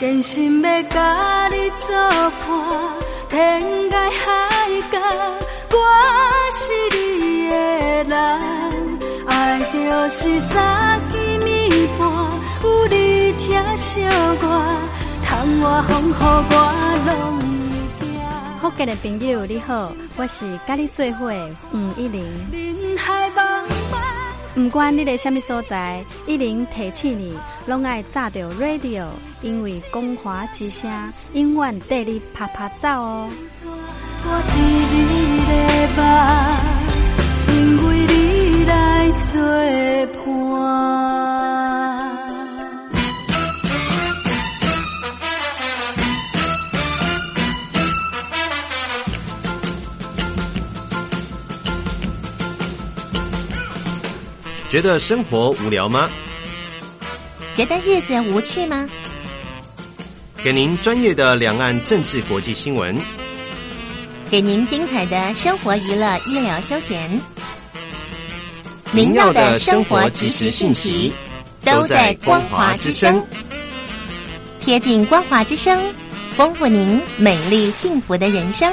真心要甲你作伴，天涯海角，我是你的人。爱就是三更暝半，有你疼惜我，窗外风雨我拢会惊。福建的朋友你好，我是甲你做伙吴一玲。唔，管你在什么所在，一零提起你，拢爱炸着 radio，因为光华之声永远带你啪啪走哦。我，觉得生活无聊吗？觉得日子无趣吗？给您专业的两岸政治国际新闻，给您精彩的生活娱乐医疗休闲，您要的生活即时信息都在光华之声，贴近光华之声，丰富您美丽幸福的人生。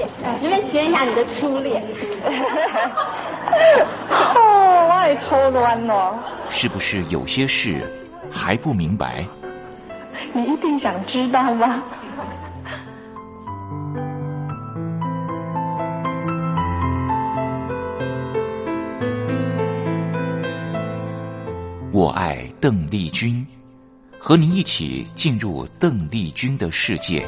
邓丽君小姐，能不能学一下你的初恋？哦，我也初恋哦。是不是有些事还不明白？你一定想知道吗？我爱邓丽君，和您一起进入邓丽君的世界。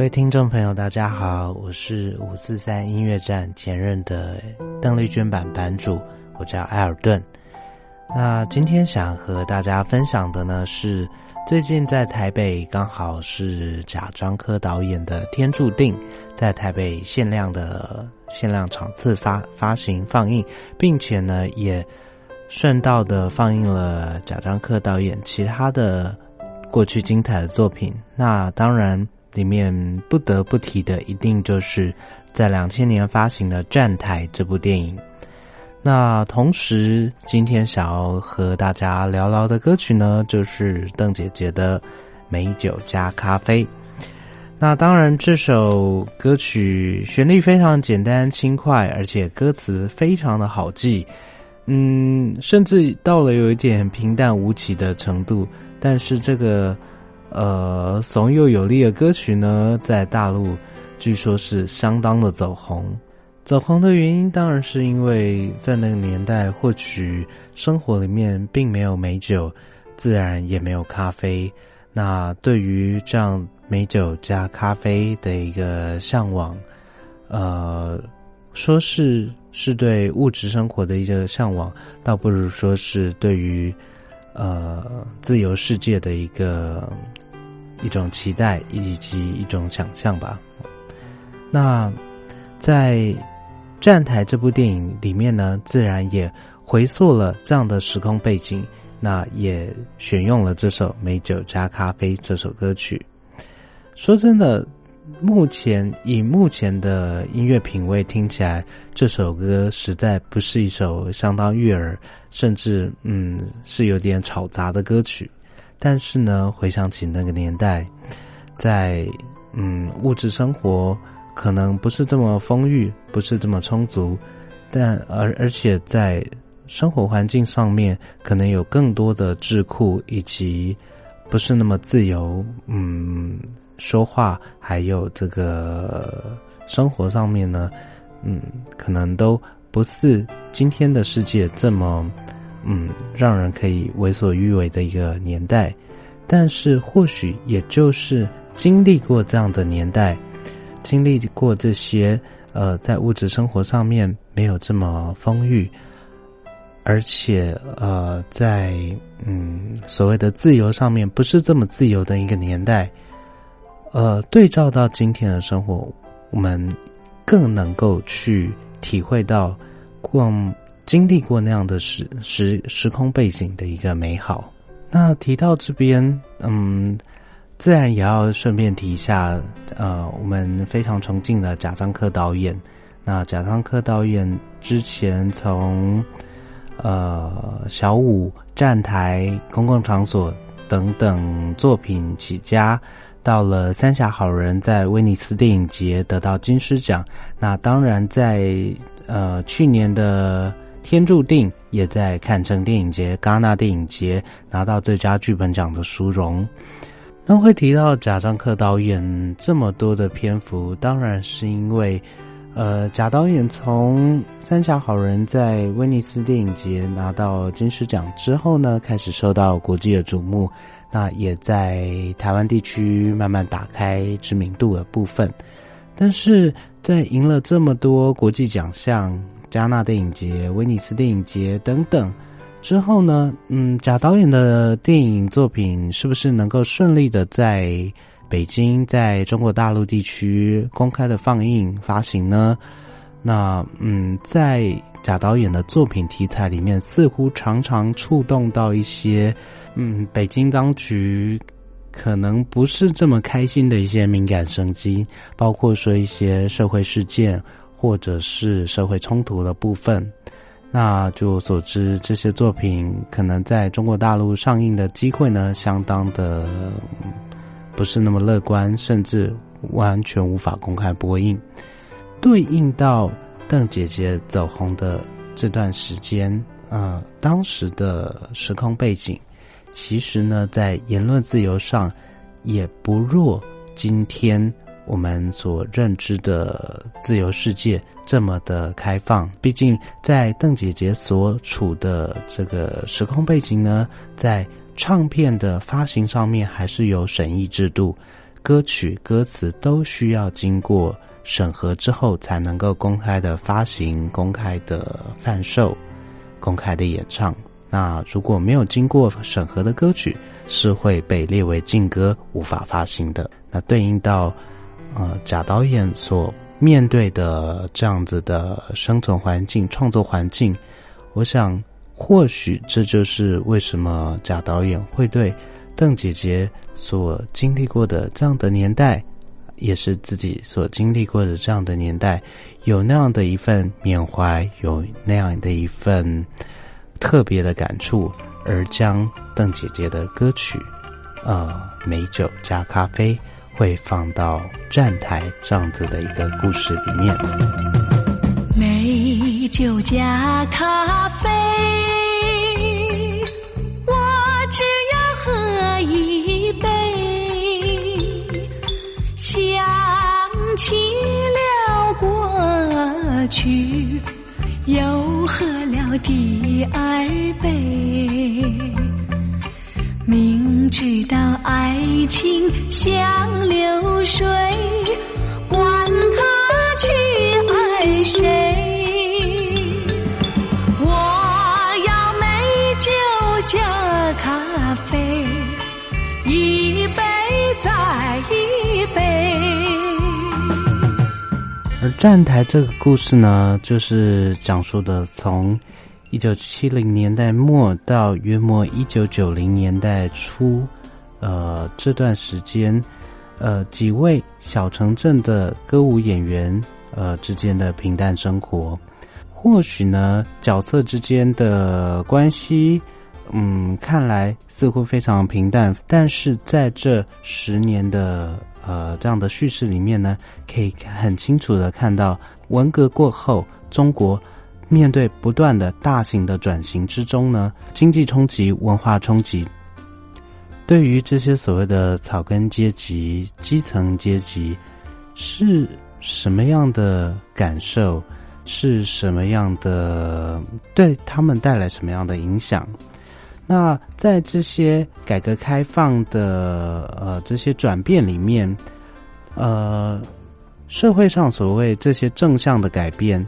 各位听众朋友，大家好，我是五四三音乐站前任的邓丽君版版主，我叫埃尔顿。那今天想和大家分享的呢，是最近在台北刚好是贾樟柯导演的《天注定》在台北限量的限量场次发发行放映，并且呢也顺道的放映了贾樟柯导演其他的过去精彩的作品。那当然。里面不得不提的，一定就是在两千年发行的《站台》这部电影。那同时，今天想要和大家聊聊的歌曲呢，就是邓姐姐的《美酒加咖啡》。那当然，这首歌曲旋律非常简单轻快，而且歌词非常的好记，嗯，甚至到了有一点平淡无奇的程度。但是这个。呃，怂又有力的歌曲呢，在大陆据说是相当的走红。走红的原因当然是因为在那个年代，或许生活里面并没有美酒，自然也没有咖啡。那对于这样美酒加咖啡的一个向往，呃，说是是对物质生活的一个向往，倒不如说是对于。呃，自由世界的一个一种期待以及一种想象吧。那在《站台》这部电影里面呢，自然也回溯了这样的时空背景，那也选用了这首《美酒加咖啡》这首歌曲。说真的。目前以目前的音乐品味听起来，这首歌实在不是一首相当悦耳，甚至嗯是有点吵杂的歌曲。但是呢，回想起那个年代，在嗯物质生活可能不是这么丰裕，不是这么充足，但而而且在生活环境上面可能有更多的智库以及不是那么自由，嗯。说话还有这个生活上面呢，嗯，可能都不是今天的世界这么，嗯，让人可以为所欲为的一个年代。但是或许也就是经历过这样的年代，经历过这些呃，在物质生活上面没有这么丰裕，而且呃，在嗯所谓的自由上面不是这么自由的一个年代。呃，对照到今天的生活，我们更能够去体会到，过经历过那样的时时时空背景的一个美好。那提到这边，嗯，自然也要顺便提一下，呃，我们非常崇敬的贾樟柯导演。那贾樟柯导演之前从呃小五站台、公共场所等等作品起家。到了《三峡好人》在威尼斯电影节得到金狮奖，那当然在呃去年的《天注定》也在坎城电影节、戛纳电影节拿到最佳剧本奖的殊荣。那会提到贾樟柯导演这么多的篇幅，当然是因为呃贾导演从《三峡好人》在威尼斯电影节拿到金狮奖之后呢，开始受到国际的瞩目。那也在台湾地区慢慢打开知名度的部分，但是在赢了这么多国际奖项，加纳电影节、威尼斯电影节等等之后呢，嗯，贾导演的电影作品是不是能够顺利的在北京、在中国大陆地区公开的放映发行呢？那嗯，在贾导演的作品题材里面，似乎常常触动到一些。嗯，北京当局可能不是这么开心的一些敏感生机，包括说一些社会事件或者是社会冲突的部分。那据我所知，这些作品可能在中国大陆上映的机会呢，相当的不是那么乐观，甚至完全无法公开播映。对应到邓姐姐走红的这段时间，呃，当时的时空背景。其实呢，在言论自由上也不弱今天我们所认知的自由世界这么的开放。毕竟，在邓姐姐所处的这个时空背景呢，在唱片的发行上面还是有审议制度，歌曲歌词都需要经过审核之后才能够公开的发行、公开的贩售、公开的演唱。那如果没有经过审核的歌曲，是会被列为禁歌，无法发行的。那对应到，呃，贾导演所面对的这样子的生存环境、创作环境，我想，或许这就是为什么贾导演会对邓姐姐所经历过的这样的年代，也是自己所经历过的这样的年代，有那样的一份缅怀，有那样的一份。特别的感触，而将邓姐姐的歌曲，呃，美酒加咖啡，会放到站台这样子的一个故事里面。美酒加咖啡，我只要喝一杯，想起了过去。又喝第二杯，明知道爱情像流水，管他去爱谁，我要美酒加咖啡，一杯再一杯。而站台这个故事呢，就是讲述的从一九七零年代末到约莫一九九零年代初，呃，这段时间，呃，几位小城镇的歌舞演员，呃之间的平淡生活。或许呢，角色之间的关系，嗯，看来似乎非常平淡，但是在这十年的。呃，这样的叙事里面呢，可以很清楚的看到，文革过后，中国面对不断的大型的转型之中呢，经济冲击、文化冲击，对于这些所谓的草根阶级、基层阶级，是什么样的感受？是什么样的？对他们带来什么样的影响？那在这些改革开放的呃这些转变里面，呃，社会上所谓这些正向的改变，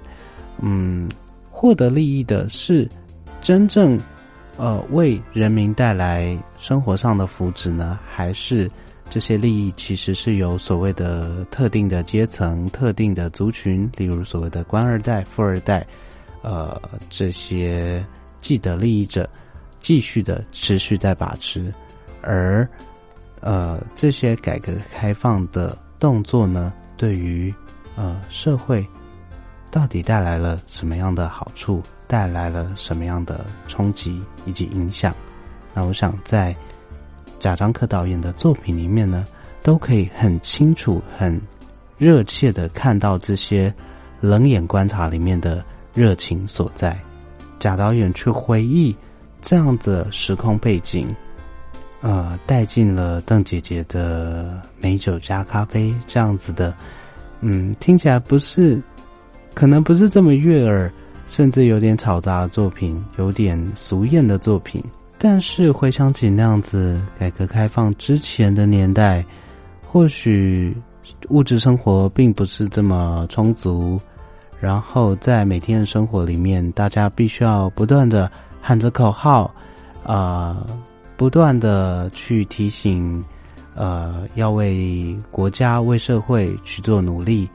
嗯，获得利益的是真正呃为人民带来生活上的福祉呢，还是这些利益其实是由所谓的特定的阶层、特定的族群，例如所谓的官二代、富二代，呃，这些既得利益者。继续的持续在把持，而呃这些改革开放的动作呢，对于呃社会到底带来了什么样的好处，带来了什么样的冲击以及影响？那我想在贾樟柯导演的作品里面呢，都可以很清楚、很热切的看到这些冷眼观察里面的热情所在。贾导演去回忆。这样的时空背景，呃，带进了邓姐姐的美酒加咖啡这样子的，嗯，听起来不是，可能不是这么悦耳，甚至有点嘈杂的作品，有点俗艳的作品。但是回想起那样子改革开放之前的年代，或许物质生活并不是这么充足，然后在每天的生活里面，大家必须要不断的。喊着口号，呃，不断的去提醒，呃，要为国家、为社会去做努力，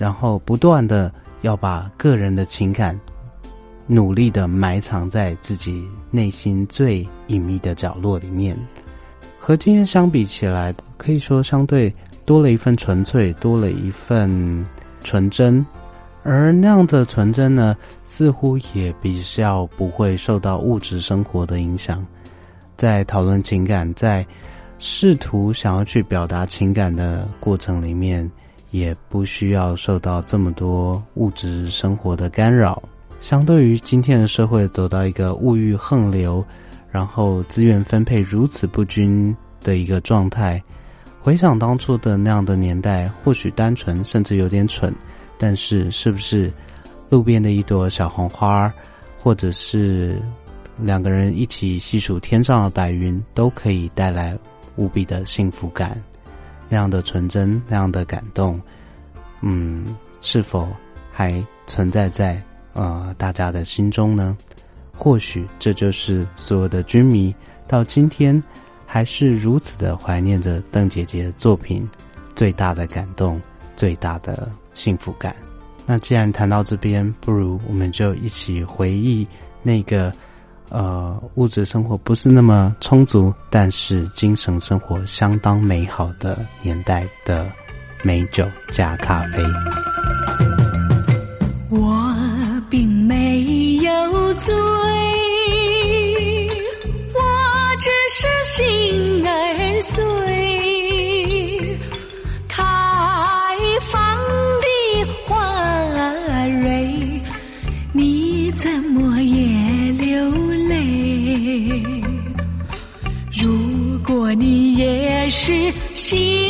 然后不断的要把个人的情感努力的埋藏在自己内心最隐秘的角落里面。和今天相比起来，可以说相对多了一份纯粹，多了一份纯真。而那样的纯真呢，似乎也比较不会受到物质生活的影响。在讨论情感，在试图想要去表达情感的过程里面，也不需要受到这么多物质生活的干扰。相对于今天的社会走到一个物欲横流，然后资源分配如此不均的一个状态。回想当初的那样的年代，或许单纯，甚至有点蠢，但是是不是路边的一朵小红花，或者是两个人一起细数天上的白云，都可以带来无比的幸福感？那样的纯真，那样的感动，嗯，是否还存在在呃大家的心中呢？或许这就是所有的军迷到今天。还是如此的怀念着邓姐姐的作品，最大的感动，最大的幸福感。那既然谈到这边，不如我们就一起回忆那个，呃，物质生活不是那么充足，但是精神生活相当美好的年代的美酒加咖啡。我并没有做。心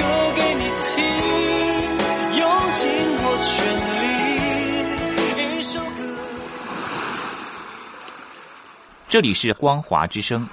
这里是光华之声。